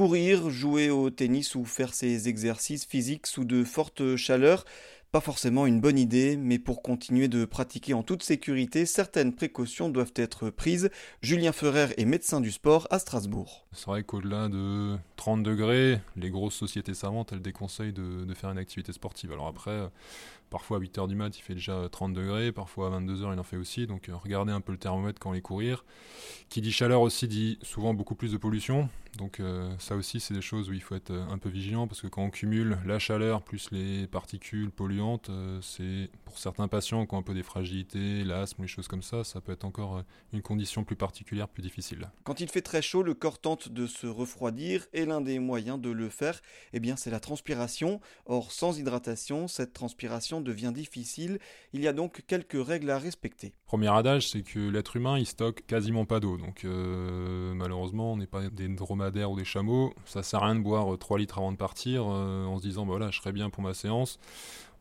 Courir, jouer au tennis ou faire ses exercices physiques sous de fortes chaleurs, pas forcément une bonne idée, mais pour continuer de pratiquer en toute sécurité, certaines précautions doivent être prises. Julien Ferrer est médecin du sport à Strasbourg. C'est vrai qu'au-delà de 30 degrés, les grosses sociétés savantes, elles déconseillent de, faire une activité sportive. Alors après, Parfois à 8h du mat, il fait déjà 30 degrés, parfois à 22h, il en fait aussi. Donc euh, regardez un peu le thermomètre quand est courir. Qui dit chaleur aussi dit souvent beaucoup plus de pollution. Donc euh, ça aussi, c'est des choses où il faut être euh, un peu vigilant parce que quand on cumule la chaleur plus les particules polluantes, c'est pour certains patients qui ont un peu des fragilités, l'asthme, les choses comme ça, ça peut être encore une condition plus particulière, plus difficile. Quand il fait très chaud, le corps tente de se refroidir et l'un des moyens de le faire, eh bien, c'est la transpiration. Or, sans hydratation, cette transpiration devient difficile. Il y a donc quelques règles à respecter. Premier adage, c'est que l'être humain, il stocke quasiment pas d'eau. Donc euh, malheureusement, on n'est pas des dromadaires ou des chameaux. Ça sert à rien de boire 3 litres avant de partir euh, en se disant, bah voilà, je serai bien pour ma séance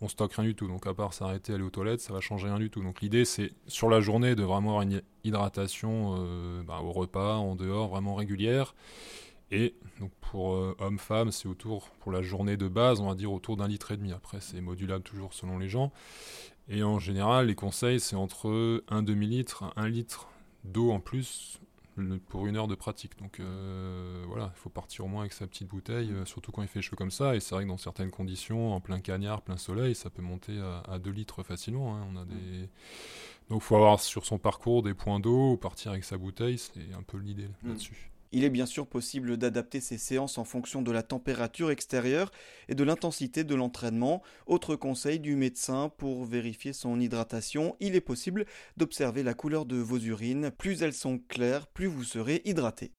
on stocke rien du tout. Donc à part s'arrêter, aller aux toilettes, ça va changer rien du tout. Donc l'idée c'est sur la journée de vraiment avoir une hydratation euh, bah, au repas, en dehors, vraiment régulière. Et donc pour euh, hommes-femmes, c'est autour, pour la journée de base, on va dire autour d'un litre et demi. Après, c'est modulable toujours selon les gens. Et en général, les conseils, c'est entre un demi-litre, un litre d'eau en plus pour une heure de pratique. Donc euh, voilà, il faut partir au moins avec sa petite bouteille, euh, surtout quand il fait chaud comme ça. Et c'est vrai que dans certaines conditions, en plein cagnard, plein soleil, ça peut monter à, 2 litres facilement. Hein. On a des... Donc il faut avoir sur son parcours des points d'eau, partir avec sa bouteille, c'est un peu l'idée mm. là-dessus. Il est bien sûr possible d'adapter ces séances en fonction de la température extérieure et de l'intensité de l'entraînement. Autre conseil du médecin pour vérifier son hydratation, il est possible d'observer la couleur de vos urines. Plus elles sont claires, plus vous serez hydraté.